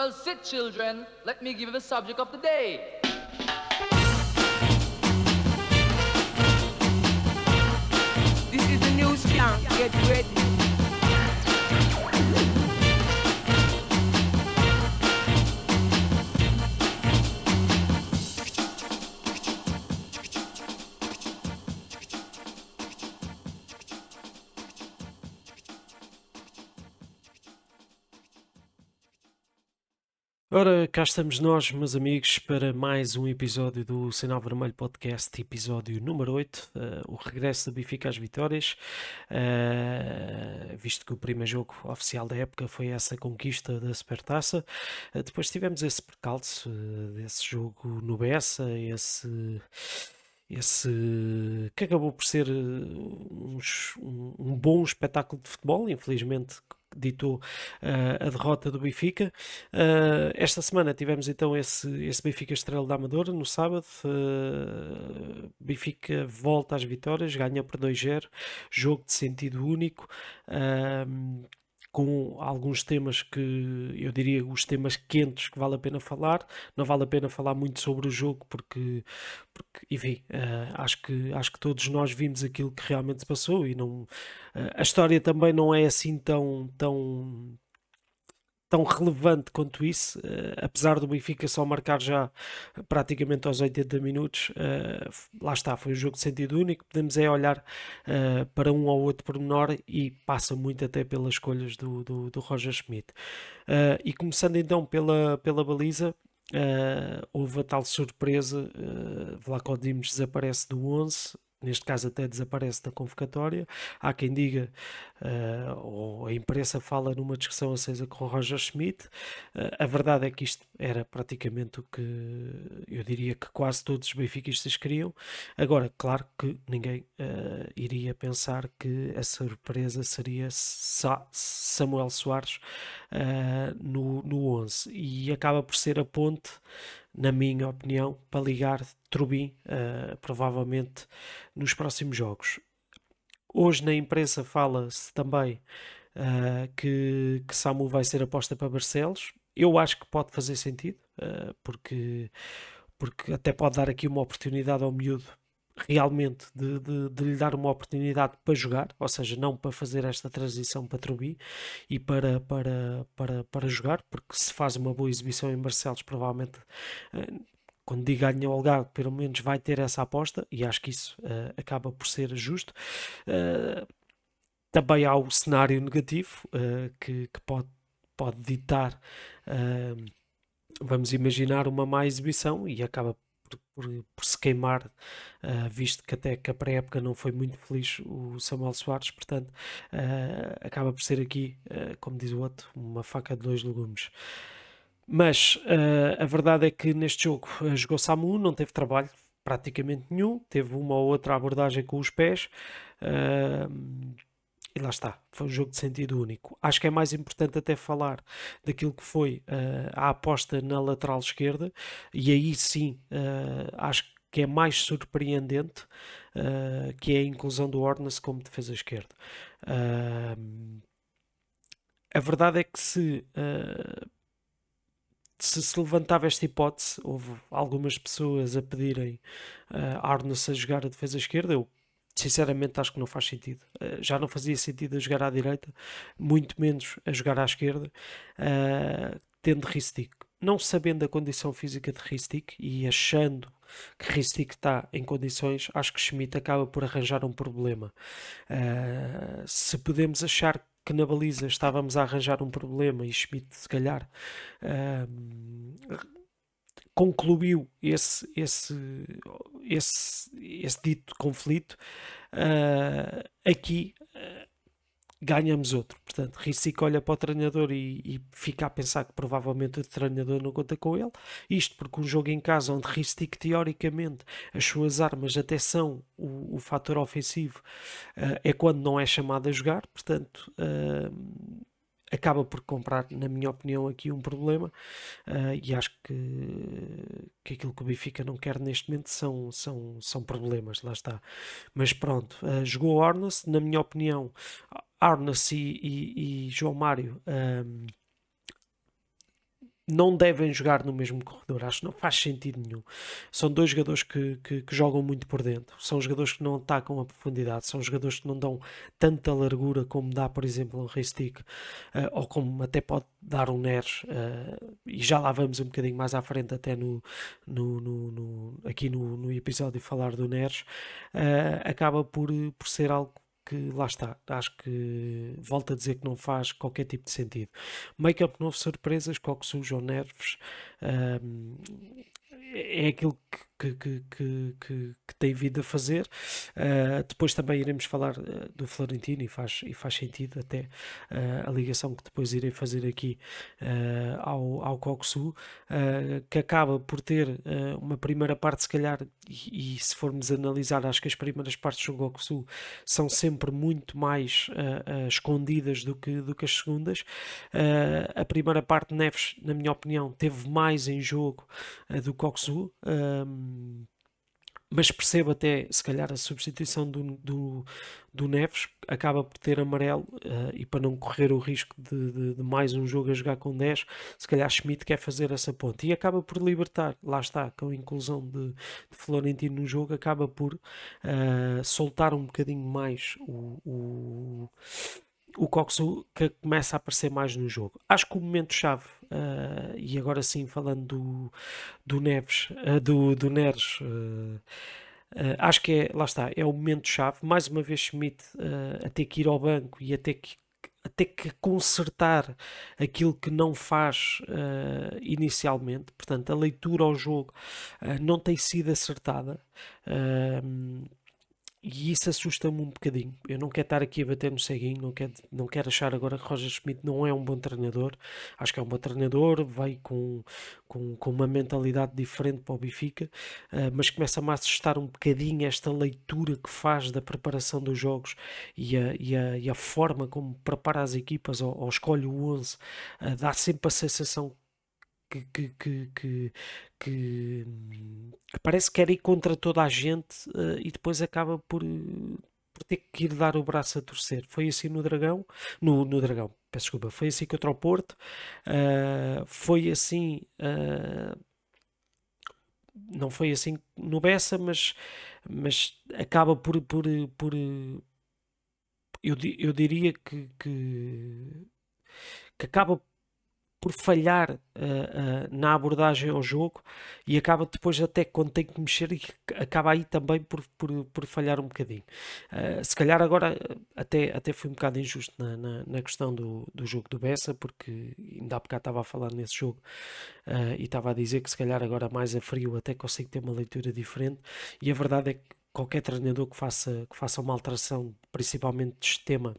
Well, sit, children. Let me give you the subject of the day. This is the new skank. Get ready. Ora, cá estamos nós, meus amigos, para mais um episódio do Sinal Vermelho Podcast, episódio número 8, uh, o regresso do Benfica às vitórias, uh, visto que o primeiro jogo oficial da época foi essa conquista da Supertaça. Uh, depois tivemos esse percalço desse jogo no Bessa, esse esse que acabou por ser um, um, bom espetáculo de futebol, infelizmente ditou uh, a derrota do Benfica. Uh, esta semana tivemos então esse, esse Benfica Estrela da Amadora no sábado. Uh, Benfica volta às vitórias, ganha por 2-0, jogo de sentido único com alguns temas que eu diria os temas quentes que vale a pena falar. Não vale a pena falar muito sobre o jogo porque, porque enfim, uh, acho, que, acho que todos nós vimos aquilo que realmente se passou e não, uh, a história também não é assim tão, tão tão relevante quanto isso, uh, apesar do Benfica só marcar já praticamente aos 80 minutos, uh, lá está, foi um jogo de sentido único, podemos é olhar uh, para um ou outro pormenor e passa muito até pelas escolhas do, do, do Roger Schmidt. e começando então pela, pela baliza, houve a tal surpresa, uh, Vlaco Dimos desaparece do 11, neste caso até desaparece da convocatória. Há quem diga, uh, ou a imprensa fala numa discussão acesa com Roger Schmidt. Uh, a verdade é que isto era praticamente o que eu diria que quase todos os benfiquistas queriam. Agora, claro que ninguém uh, iria pensar que a surpresa seria Sa Samuel Soares no, no 11 e acaba por ser a ponte na minha opinião, para ligar Trubin, uh, provavelmente nos próximos jogos. Hoje na imprensa fala-se também uh, que, que Samu vai ser aposta para Barcelos. Eu acho que pode fazer sentido, uh, porque, porque até pode dar aqui uma oportunidade ao miúdo realmente de, de, de, lhe dar uma oportunidade para jogar, ou seja, não para fazer esta transição para Trubi e para, para, para, para jogar, porque se faz uma boa exibição em Barcelos, provavelmente eh, quando diga ganha o Algarve, pelo menos vai ter essa aposta e acho que isso uh, acaba por ser justo. Uh, também há o cenário negativo uh, que, que, pode, pode ditar, vamos imaginar, uma má exibição e acaba por, por, se queimar, uh, visto que até que a pré-época não foi muito feliz o Samuel Soares, portanto uh, acaba por ser aqui, uh, como diz o outro, uma faca de dois legumes. Mas a verdade é que neste jogo jogou Samu, não teve trabalho praticamente nenhum, teve uma ou outra abordagem com os pés. E lá está, foi um jogo de sentido único. Acho que é mais importante até falar daquilo que foi uh, a aposta na lateral esquerda, e aí sim uh, acho que é mais surpreendente, uh, que é a inclusão do Ornas como defesa esquerda. a verdade é que se se se levantava esta hipótese, houve algumas pessoas a pedirem uh, Arnes a jogar a defesa esquerda. Eu sinceramente acho que não faz sentido. Uh, já não fazia sentido a jogar à direita, muito menos a jogar à esquerda, uh, tendo Ristic. Não sabendo a condição física de Ristic e achando que Ristic está em condições, acho que Schmidt acaba por arranjar um problema. Uh, se podemos achar que na baliza estávamos a arranjar um problema e Schmidt, se calhar, concluiu esse, esse, esse, esse dito conflito, uh, aqui uh, ganhamos outro. Portanto, Ricic olha para o treinador e, e, fica a pensar que provavelmente o treinador não conta com ele. Isto porque um jogo em casa onde Ricic, teoricamente, as suas armas até são o, o fator ofensivo, uh, é quando não é chamado a jogar. Portanto, acaba por comprar, na minha opinião, aqui um problema uh, e acho que, que aquilo que o Benfica não quer neste momento são, são, são problemas, lá está. Mas pronto, uh, jogou Arnes, na minha opinião, Arnes e, e, e João Mário. Um, não devem jogar no mesmo corredor. Acho que não faz sentido nenhum. São dois jogadores que, que, que, jogam muito por dentro. São jogadores que não atacam a profundidade. São jogadores que não dão tanta largura como dá, por exemplo, um Reistic, uh, ou como até pode dar um Neres. Uh, e já lá vamos um bocadinho mais à frente, até no, no, no, no aqui no, no episódio, falar do Neres. Uh, acaba por, por ser algo que lá está, acho que volto a dizer que não faz qualquer tipo de sentido. Make-up novo surpresas, Coxus ou Nerves, um, é aquilo que que, que, que, que, tem vindo a fazer. Uh, depois também iremos falar uh, do Florentino e faz, e faz sentido até uh, a ligação que depois irei fazer aqui ao, ao Coxu, que acaba por ter uma primeira parte, se calhar, e, e, se formos analisar, acho que as primeiras partes do Coxu são sempre muito mais escondidas do que, do que as segundas. a primeira parte, Neves, na minha opinião, teve mais em jogo do Coxu mas percebo até, se calhar, a substituição do, do, do Neves acaba por ter amarelo uh, e para não correr o risco de, de, de, mais um jogo a jogar com 10, se calhar Schmidt quer fazer essa ponte. E acaba por libertar, lá está, com a inclusão de, de Florentino no jogo, acaba por uh, soltar um bocadinho mais o, o o Coxu que começa a aparecer mais no jogo. Acho que o momento-chave, uh, e agora sim falando do, do Neves, uh, do, do Neres, uh, acho que é, lá está, é o momento-chave. Mais uma vez, Schmidt a ter que ir ao banco e a ter que, a ter que consertar aquilo que não faz inicialmente. Portanto, a leitura ao jogo não tem sido acertada. E isso assusta-me um bocadinho. Eu não quero estar aqui a bater no ceguinho, não quero, não quero achar agora que Roger Schmidt não é um bom treinador. Acho que é um bom treinador, vai com, com, com uma mentalidade diferente para o Benfica, uh, mas começa-me a assustar um bocadinho esta leitura que faz da preparação dos jogos e a, e a, e a forma como prepara as equipas ou, ou escolhe o 11. Uh, dá sempre a sensação que, que, que, que, parece que quer ir contra toda a gente uh, e depois acaba por, por ter que ir dar o braço a torcer. Foi assim no Dragão, no, no Dragão, peço desculpa, foi assim contra o Porto, uh, foi assim. Não foi assim no Bessa, mas, mas acaba por, por, por eu, eu diria que, que, que acaba por falhar uh, uh, na abordagem ao jogo e acaba depois até quando tem que mexer e acaba aí também por, por, por falhar um bocadinho. Uh, se calhar agora até, até fui um bocado injusto na, na, na, questão do, do jogo do Bessa porque ainda há bocado estava a falar nesse jogo e estava a dizer que se calhar agora mais a frio até consigo ter uma leitura diferente e a verdade é que qualquer treinador que faça, que faça uma alteração principalmente de sistema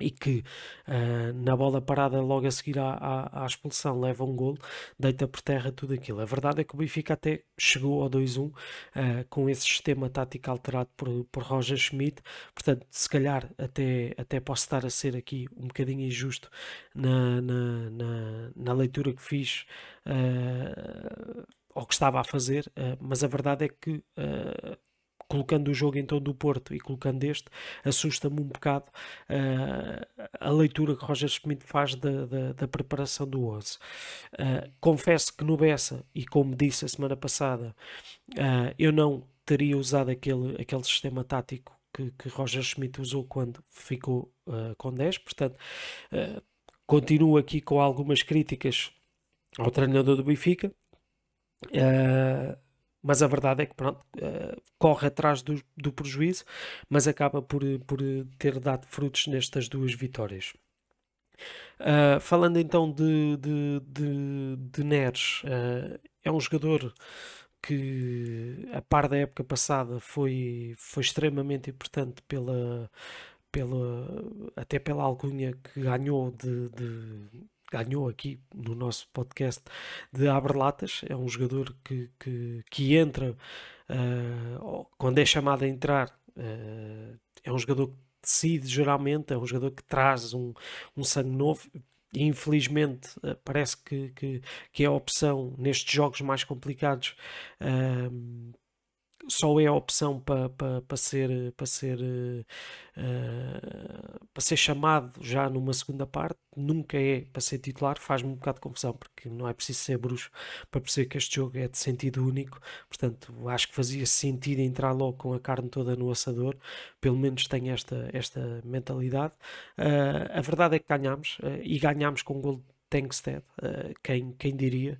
e que uh, na bola parada logo a seguir à, à, à, expulsão leva um gol, deita por terra tudo aquilo. A verdade é que o Benfica até chegou ao 2-1 uh, ah, com esse sistema tático alterado por, por Roger Schmidt, portanto, se calhar até, até posso estar a ser aqui um bocadinho injusto na, na, na, na leitura que fiz. Uh, ou que estava a fazer, mas a verdade é que colocando o jogo então do Porto e colocando este, assusta-me um bocado uh, a leitura que Roger Schmidt faz da, da, da preparação do 11. Uh, eh, confesso que no Bessa, e como disse a semana passada, uh, eu não teria usado aquele, aquele sistema tático que, que Roger Schmidt usou quando ficou com 10, portanto, continuo aqui com algumas críticas ao treinador do Benfica. Uh, mas a verdade é que pronto, uh, corre atrás do, do, prejuízo, mas acaba por, por ter dado frutos nestas duas vitórias. Uh, falando então de, de, de, de Neres, uh, é um jogador que, a par da época passada, foi, foi extremamente importante pela, pela, até pela alcunha que ganhou de, de ganhou aqui no nosso podcast de Aberlatas. É um jogador que, que, que entra uh, quando é chamado a entrar. Uh, é um jogador que decide geralmente, é um jogador que traz um, um sangue novo. E, infelizmente, uh, parece que, que, que, é a opção nestes jogos mais complicados só é a opção para pa, pa ser, para ser, uh, para ser chamado já numa segunda parte, nunca é para ser titular, faz-me um bocado de confusão, porque não é preciso ser bruxo para perceber que este jogo é de sentido único, portanto acho que fazia sentido entrar logo com a carne toda no assador, pelo menos tenho esta, esta mentalidade. Uh, a verdade é que ganhámos, uh, e ganhámos com um gol de Tankstead, quem, quem diria,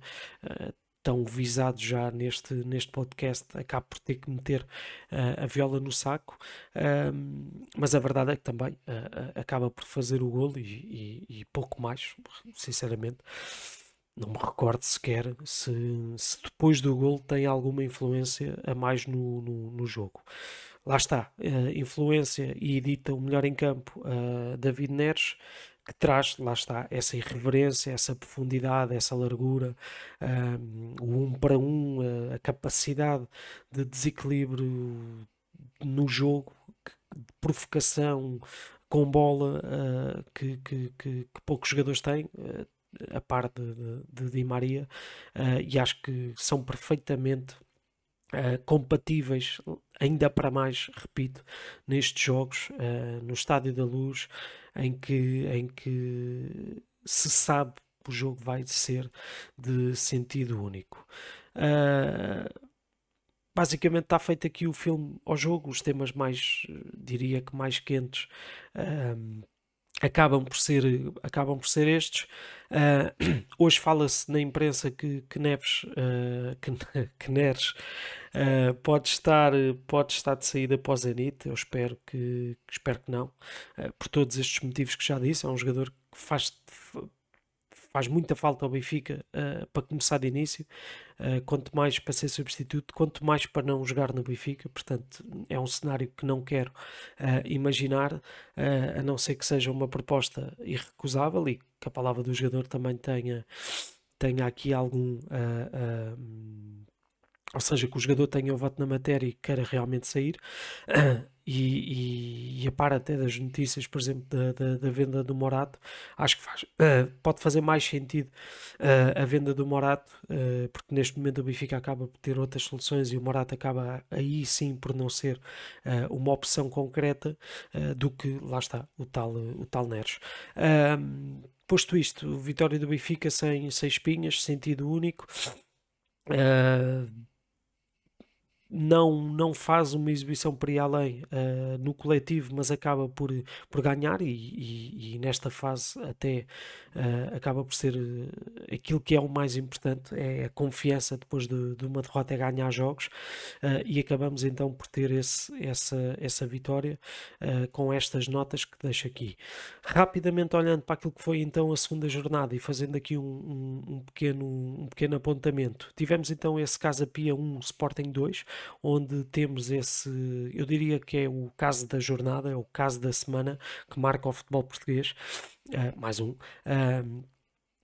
tão visado já neste, neste podcast, acabo por ter que meter uh, a viola no saco, uh, mas a verdade é que também uh, acaba por fazer o golo e, e, e, pouco mais, sinceramente. Não me recordo sequer se, se depois do golo tem alguma influência a mais no, no, no jogo. Lá está, influência e edita o melhor em campo David Neres, que traz, lá está, essa irreverência, essa profundidade, essa largura, um, o um para um, a capacidade de desequilíbrio no jogo, de provocação com bola uh, que, que, que, que, poucos jogadores têm. Uh, a par de, de, de Di Maria, uh, e acho que são perfeitamente Uh, compatíveis, ainda para mais, repito, nestes jogos, uh, no Estádio da Luz, em que, em que se sabe que o jogo vai ser de sentido único. Uh, basicamente está feito aqui o filme ao jogo, os temas mais, diria que mais quentes. Uh, acabam por ser, acabam por ser estes. Uh, hoje fala-se na imprensa que, que Neves, uh, que, que Neres uh, pode, estar, pode estar de saída o Zenit. Eu espero que, espero que não, por todos estes motivos que já disse. É um jogador que faz faz muita falta ao Benfica uh, para começar de início, uh, quanto mais para ser substituto, quanto mais para não jogar no Benfica. Portanto, é um cenário que não quero uh, imaginar, a não ser que seja uma proposta irrecusável e que a palavra do jogador também tenha, tenha aqui algum. Ou seja, que o jogador tenha o voto na matéria e queira realmente sair. e, e, e, a par até das notícias, por exemplo, da, da, da venda do Morato, acho que faz, uh, pode fazer mais sentido uh, a venda do Morato, uh, porque neste momento o Benfica acaba por ter outras soluções e o Morato acaba aí sim por não ser uma opção concreta do que, lá está, o tal, o tal Neres. posto isto, vitória do Benfica sem, sem espinhas, sentido único. Uh, não, não faz uma exibição para ir além uh, no coletivo, mas acaba por, por ganhar e, e, e nesta fase até uh, acaba por ser uh, aquilo que é o mais importante, é a confiança depois de, de uma derrota é ganhar jogos e acabamos então por ter esse, essa, essa vitória com estas notas que deixo aqui. Rapidamente olhando para aquilo que foi então a segunda jornada e fazendo aqui um, um, um pequeno, um pequeno apontamento, tivemos então esse Casa Pia 1, Sporting 2, onde temos esse, eu diria que é o caso da jornada, é o caso da semana que marca o futebol português, uh, mais um. Uh,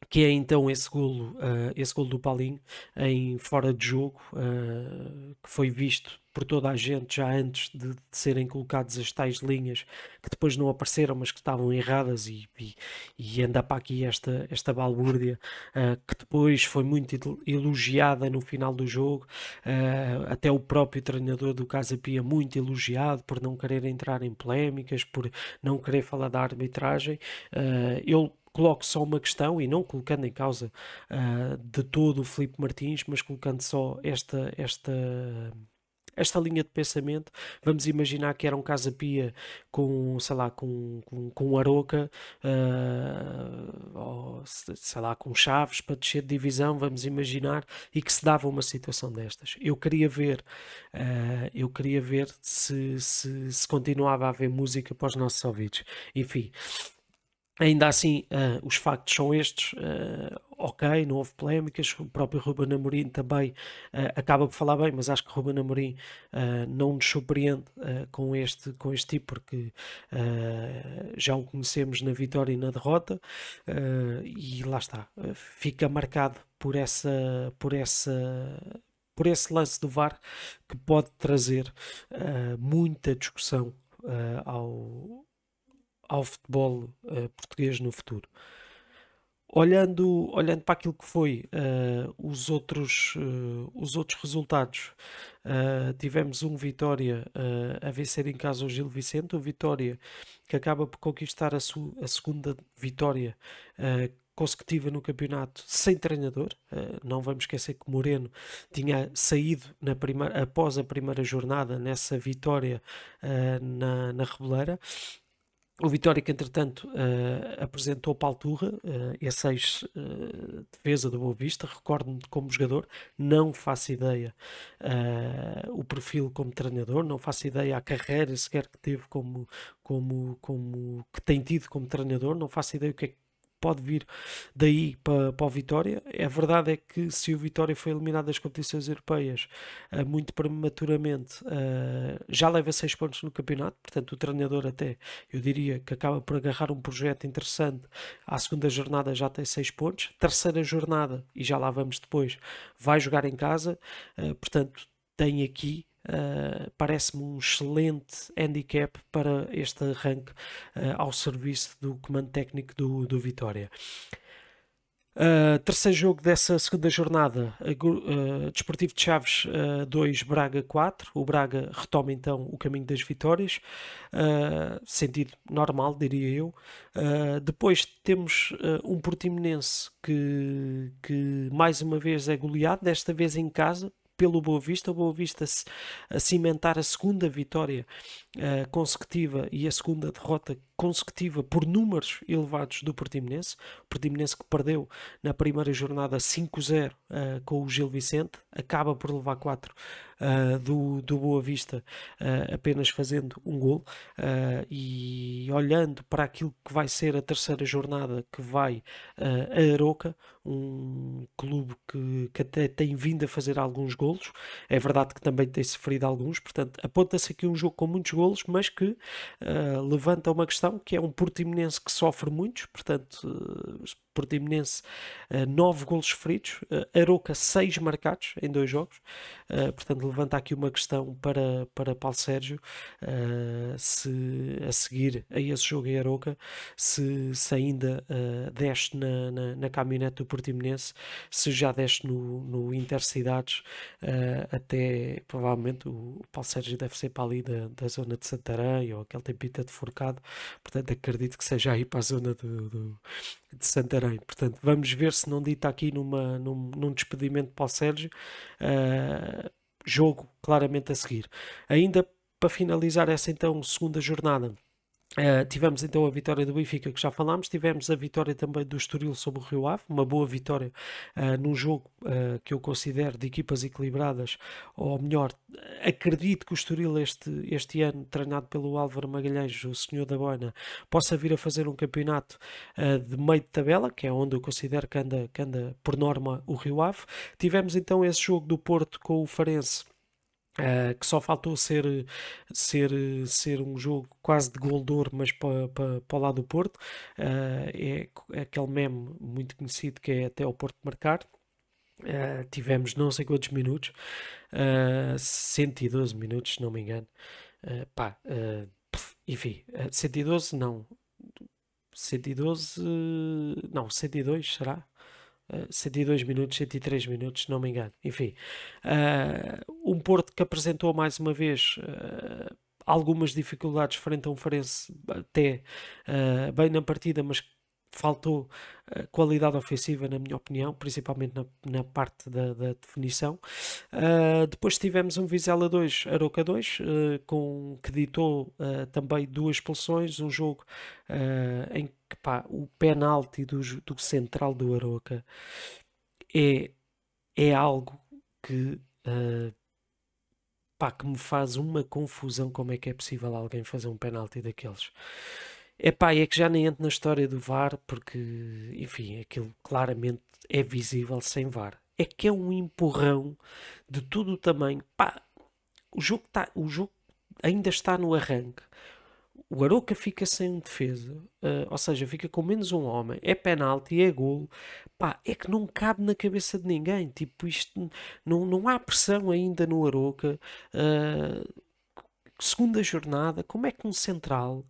que é então esse golo, uh, esse golo do Paulinho em fora de jogo, uh, que foi visto por toda a gente já antes de, de, serem colocadas as tais linhas que depois não apareceram, mas que estavam erradas e, e, e anda para aqui esta, esta balbúrdia uh, que depois foi muito elogiada no final do jogo, até o próprio treinador do Casa Pia muito elogiado por não querer entrar em polémicas, por não querer falar da arbitragem. ele coloco só uma questão e não colocando em causa uh, de todo o Felipe Martins, mas colocando só esta, esta, esta linha de pensamento. Vamos imaginar que era um Casa Pia com, sei lá, com, com, com Aroca, uh, ou, sei lá, com Chaves para descer de divisão, vamos imaginar, e que se dava uma situação destas. Eu queria ver, uh, eu queria ver se, se, se continuava a haver música para os nossos ouvidos. Enfim. Ainda assim, uh, os factos são estes. Uh, ok, não houve polémicas. O próprio Ruben Amorim também uh, acaba por falar bem, mas acho que Ruben Amorim não nos surpreende com, este, com este tipo, porque já o conhecemos na vitória e na derrota. e lá está. fica marcado por essa. Por essa por esse lance do VAR que pode trazer muita discussão ao, ao futebol uh, português no futuro. olhando, olhando para aquilo que foi uh, os, outros, uh, os outros resultados, tivemos um Vitória a vencer em casa o Gil Vicente, o Vitória que acaba por conquistar a, a segunda vitória consecutiva no campeonato sem treinador. Uh, não vamos esquecer que Moreno tinha saído na primeira, após a primeira jornada nessa vitória uh, na, na Rebeleira. O Vitória que, entretanto, uh, apresentou Palturra, uh, esse ex-defesa uh, do Boa Vista, recordo-me como jogador, não faço ideia o perfil como treinador, não faço ideia a carreira sequer que teve como, como, como que tem tido como treinador, não faço ideia o que é que pode vir daí para, para o Vitória. A verdade é que se o Vitória foi eliminado das competições europeias uh, muito prematuramente, uh, já leva 6 pontos no campeonato, portanto o treinador até, eu diria que acaba por agarrar um projeto interessante. À segunda jornada já tem 6 pontos, terceira jornada, e já lá vamos depois, vai jogar em casa, uh, portanto tem aqui Uh, parece-me um excelente handicap para este arranque uh, ao serviço do comando técnico do, do Vitória. Uh, terceiro jogo dessa segunda jornada, uh, Desportivo de Chaves uh, 2, Braga 4. O Braga retoma então o caminho das vitórias, sentido normal, diria eu. depois temos um Portimonense que, que mais uma vez é goleado, desta vez em casa, pelo Boa Vista, o Boa Vista a cimentar a segunda vitória uh, consecutiva e a segunda derrota consecutiva por números elevados do Portimonense. O Portimonense que perdeu na primeira jornada 5-0 uh, eh, com o Gil Vicente, acaba por levar 4 uh, do, do Boa Vista apenas fazendo um gol e olhando para aquilo que vai ser a terceira jornada que vai a Aroca, um clube que, que até tem vindo a fazer alguns golos, é verdade que também tem sofrido alguns, portanto aponta-se aqui um jogo com muitos golos, mas que levanta uma questão que é um Portimonense que sofre muitos, portanto Portimonense, uh, 9 golos sofridos, uh, Aroca 6 marcados em dois jogos, uh, portanto levanta aqui uma questão para, para Paulo Sérgio, se a seguir a esse jogo em Aroca, se, se ainda deste na, na, na, caminhonete do Portimonense, se já deste no, no Intercidades, até provavelmente o, Paulo Sérgio deve ser para ali da, da zona de Santarém, ou aquele tempita de Forcado, portanto acredito que seja aí para a zona do, do de Santarém. Portanto, vamos ver se não dita aqui numa, num, num despedimento para o Sérgio. Uh, jogo claramente a seguir. Ainda para finalizar essa então segunda jornada. Uh, tivemos então a vitória do Benfica que já falámos, tivemos a vitória também do Estoril sobre o Rio Ave, uma boa vitória uh, num jogo uh, que eu considero de equipas equilibradas, ou melhor, acredito que o Estoril este, este ano, treinado pelo Álvaro Magalhães, o senhor da Boina, possa vir a fazer um campeonato de meio de tabela, que é onde eu considero que anda, que anda por norma o Rio Ave. Tivemos então esse jogo do Porto com o Farense Uh, que só faltou ser, ser, ser um jogo quase de gol de ouro, mas para, para, para o lado do Porto. Uh, é, aquele meme muito conhecido que é até o Porto marcar. Uh, tivemos não sei quantos minutos, uh, 112 minutos, se não me engano. pá, enfim, 112 não. 112, não, 102 será? 102 minutos, 103 minutos, se não me engano. Enfim, uh, um Porto que apresentou mais uma vez uh, algumas dificuldades frente a um Farense até bem na partida, mas faltou uh, qualidade ofensiva, na minha opinião, principalmente na, na parte da, da definição. Uh, depois tivemos um Vizela 2, Aroca 2, uh, com, que ditou também duas expulsões, um jogo em que pá, o penalti do, do central do Aroca é, é algo que pá, que me faz uma confusão como é que é possível alguém fazer um penalti daqueles. Epá, é que já nem entro na história do VAR, porque, enfim, aquilo claramente é visível sem VAR. É que é um empurrão de todo o tamanho. Pá, o jogo, tá, o jogo ainda está no arranque. O Aroca fica sem defesa, uh, ou seja, fica com menos um homem. É penalti, é golo. Pá, é que não cabe na cabeça de ninguém. Tipo, isto não, não há pressão ainda no Aroca. Uh, segunda jornada, como é que um central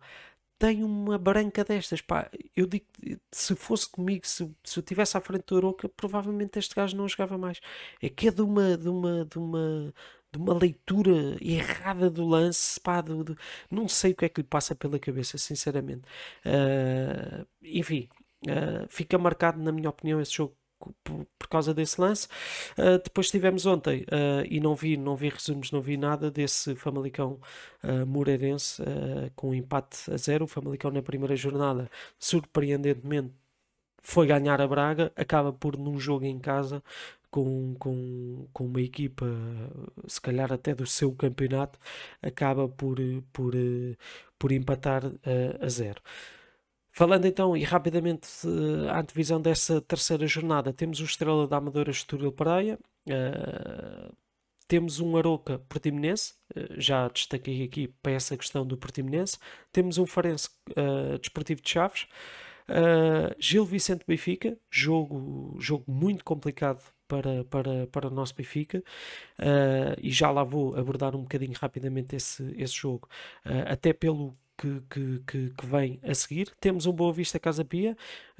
tem uma branca destas, pá, eu digo, se fosse comigo, se, se eu estivesse à frente do Aroca, provavelmente este gajo não jogava mais. É que é de uma, de uma, de uma, de uma leitura errada do lance, pá, do, do, não sei o que é que lhe passa pela cabeça, sinceramente. Uh, enfim, uh, fica marcado, na minha opinião, esse jogo por, por causa desse lance. Uh, depois tivemos ontem, uh, e não vi, não vi resumos, não vi nada desse Famalicão uh, Moreirense com um empate a zero. O Famalicão na primeira jornada, surpreendentemente, foi ganhar a Braga, acaba por num jogo em casa. Com, com, com uma equipa, se calhar até do seu campeonato, acaba por, por, por empatar a zero. Falando então e rapidamente uh, à antevisão dessa terceira jornada, temos o Estrela da Amadora Estoril Praia, uh, temos um Aroca Portimonense, uh, já destaquei aqui para essa questão do Portimonense, temos um Farense uh, Desportivo de Chaves, Gil Vicente Benfica, jogo, jogo muito complicado para, para, para o nosso Benfica e já lá vou abordar um bocadinho rapidamente esse, esse jogo, até pelo que, que, que, que, vem a seguir. Temos um Boa Vista Casa Pia,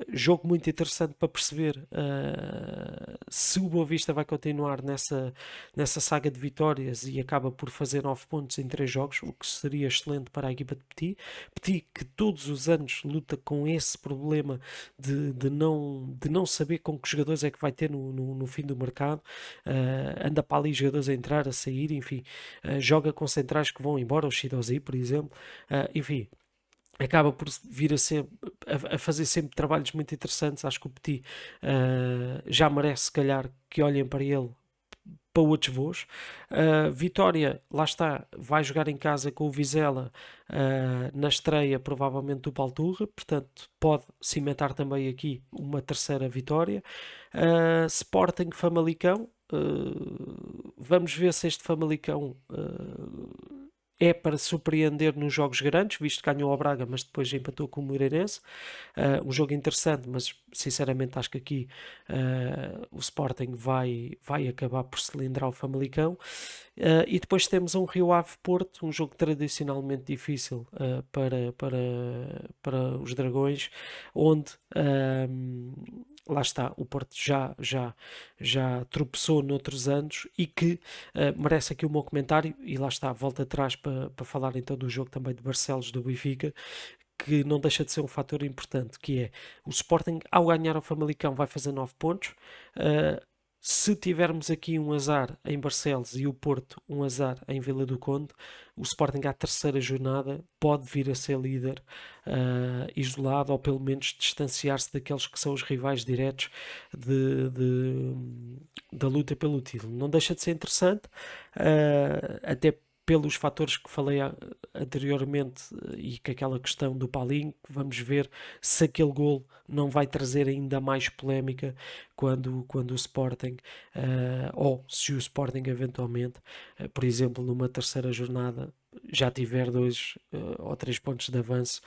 jogo muito interessante para perceber uh, se o Boa Vista vai continuar nessa, nessa saga de vitórias e acaba por fazer 9 pontos em 3 jogos, o que seria excelente para a equipa de Petit. Petit que todos os anos luta com esse problema de, de, não, de não saber com que jogadores é que vai ter no, no, no fim do mercado, uh, anda para ali jogadores a entrar, a sair, enfim, uh, joga com centrais que vão embora, o Shidozi, por exemplo, enfim, enfim, acaba por vir a, ser, a, a, fazer sempre trabalhos muito interessantes. Acho que o Petit uh, já merece, se calhar, que olhem para ele para outros voos. Uh, Vitória, lá está, vai jogar em casa com o Vizela uh, na estreia, provavelmente do Palturra, portanto, pode cimentar também aqui uma terceira vitória. Uh, Sporting Famalicão, vamos ver se este Famalicão é para surpreender nos jogos grandes, visto que ganhou ao Braga, mas depois empatou com o Moreirense. Uh, um jogo interessante, mas sinceramente acho que aqui uh, o Sporting vai, vai acabar por cilindrar o Famalicão. Uh, e depois temos um Rio Ave Porto, um jogo tradicionalmente difícil para, para, para os Dragões, onde lá está, o Porto já, já, já tropeçou noutros anos e que uh, merece aqui o meu comentário, e lá está, volta atrás para, para falar então do jogo também de Barcelos do Benfica, que não deixa de ser um fator importante, que é o Sporting, ao ganhar ao Famalicão, vai fazer 9 pontos, uh, se tivermos aqui um azar em Barcelos e o Porto um azar em Vila do Conde, o Sporting à terceira jornada pode vir a ser líder uh, isolado ou pelo menos distanciar-se daqueles que são os rivais diretos de, de, da luta pelo título. Não deixa de ser interessante, uh, até pelos fatores que falei anteriormente e que aquela questão do Paulinho, vamos ver se aquele gol não vai trazer ainda mais polémica quando, quando o Sporting, uh, ou se o Sporting eventualmente, uh, por exemplo, numa terceira jornada, já tiver dois uh, ou três pontos de avanço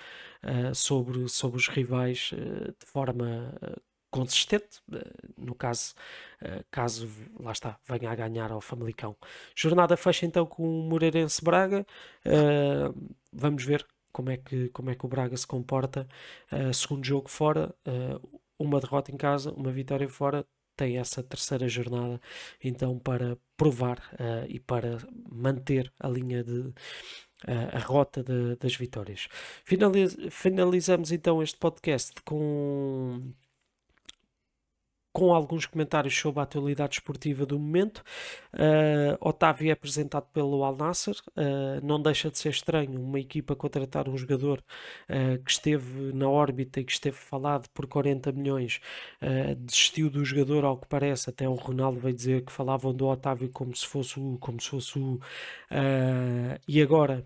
sobre, sobre os rivais de forma consistente, eh, no caso, eh, caso lá está, venha a ganhar ao Famalicão. Jornada fecha então com o Moreirense Braga. Eh, vamos ver como é que, como é que o Braga se comporta. segundo jogo fora, uma derrota em casa, uma vitória fora. Tem essa terceira jornada então para provar e para manter a linha de a, rota de, das vitórias. Finaliz, finalizamos então este podcast com com alguns comentários sobre a atualidade esportiva do momento. Uh, Otávio é apresentado pelo Al Nasser, uh, não deixa de ser estranho uma equipa contratar um jogador uh, que esteve na órbita e que esteve falado por 40 milhões, desistiu do jogador, ao que parece, até o Ronaldo veio dizer que falavam do Otávio como se fosse o, como se fosse o e agora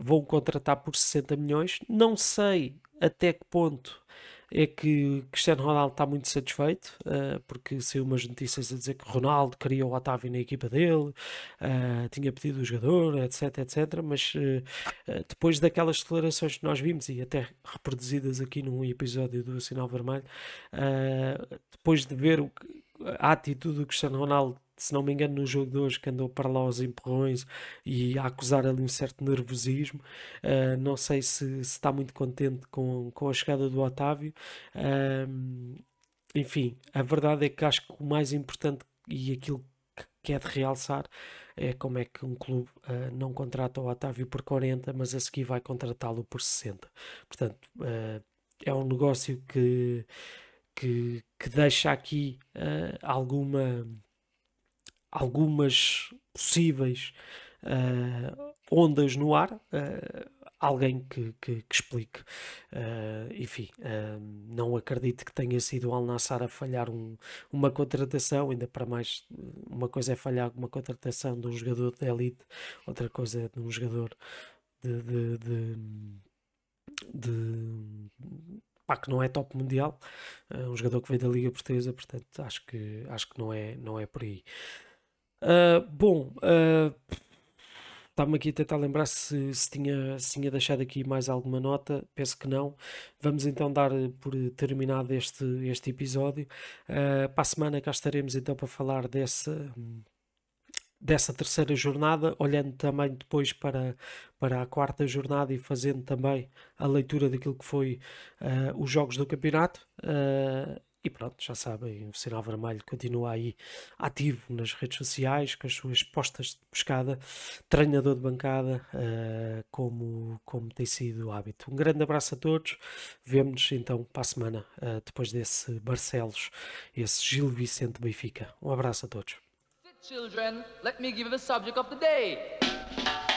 vão contratar por 60 milhões. Não sei até que ponto é que Cristiano Ronaldo está muito satisfeito, uh, porque saiu umas notícias a dizer que Ronaldo queria o Otávio na equipa dele, uh, tinha pedido o jogador, etc, etc, mas uh, depois daquelas declarações que nós vimos, e até reproduzidas aqui num episódio do Sinal Vermelho, depois de ver o, a atitude do Cristiano Ronaldo se não me engano, no jogo de hoje, que andou para lá aos empurrões e a acusar ali um certo nervosismo. Uh, não sei se, se, está muito contente com, com a chegada do Otávio. Uh, enfim, a verdade é que acho que o mais importante e aquilo que é de realçar é como é que um clube uh, não contrata o Otávio por 40, mas a seguir vai contratá-lo por 60. Portanto, uh, é um negócio que, que, que deixa aqui alguma, algumas possíveis ondas no ar alguém que, que, que explique. Uh, enfim, uh, não acredito que tenha sido o Al-Nassar a falhar um, uma contratação, ainda para mais, uma coisa é falhar uma contratação de um jogador de elite, outra coisa é de um jogador de, de, de, de pá, que não é top mundial, uh, um jogador que veio da Liga Portuguesa, portanto acho que, acho que não, é, não é por aí. Bom, Estava-me aqui a tentar lembrar se, se, tinha, se tinha deixado aqui mais alguma nota, penso que não. Vamos então dar por terminado este, este episódio. Uh, para a semana cá estaremos então para falar dessa, dessa terceira jornada, olhando também depois para, para a quarta jornada e fazendo também a leitura daquilo que foi uh, os jogos do campeonato. Uh, e pronto, já sabem, o Sinal Vermelho continua aí ativo nas redes sociais, com as suas postas de pescada, treinador de bancada, uh, como, como tem sido o hábito. Um grande abraço a todos, vemo-nos então para a semana, uh, depois desse Barcelos, esse Gil Vicente Benfica. Um abraço a todos. Children, let me give the subject of the day.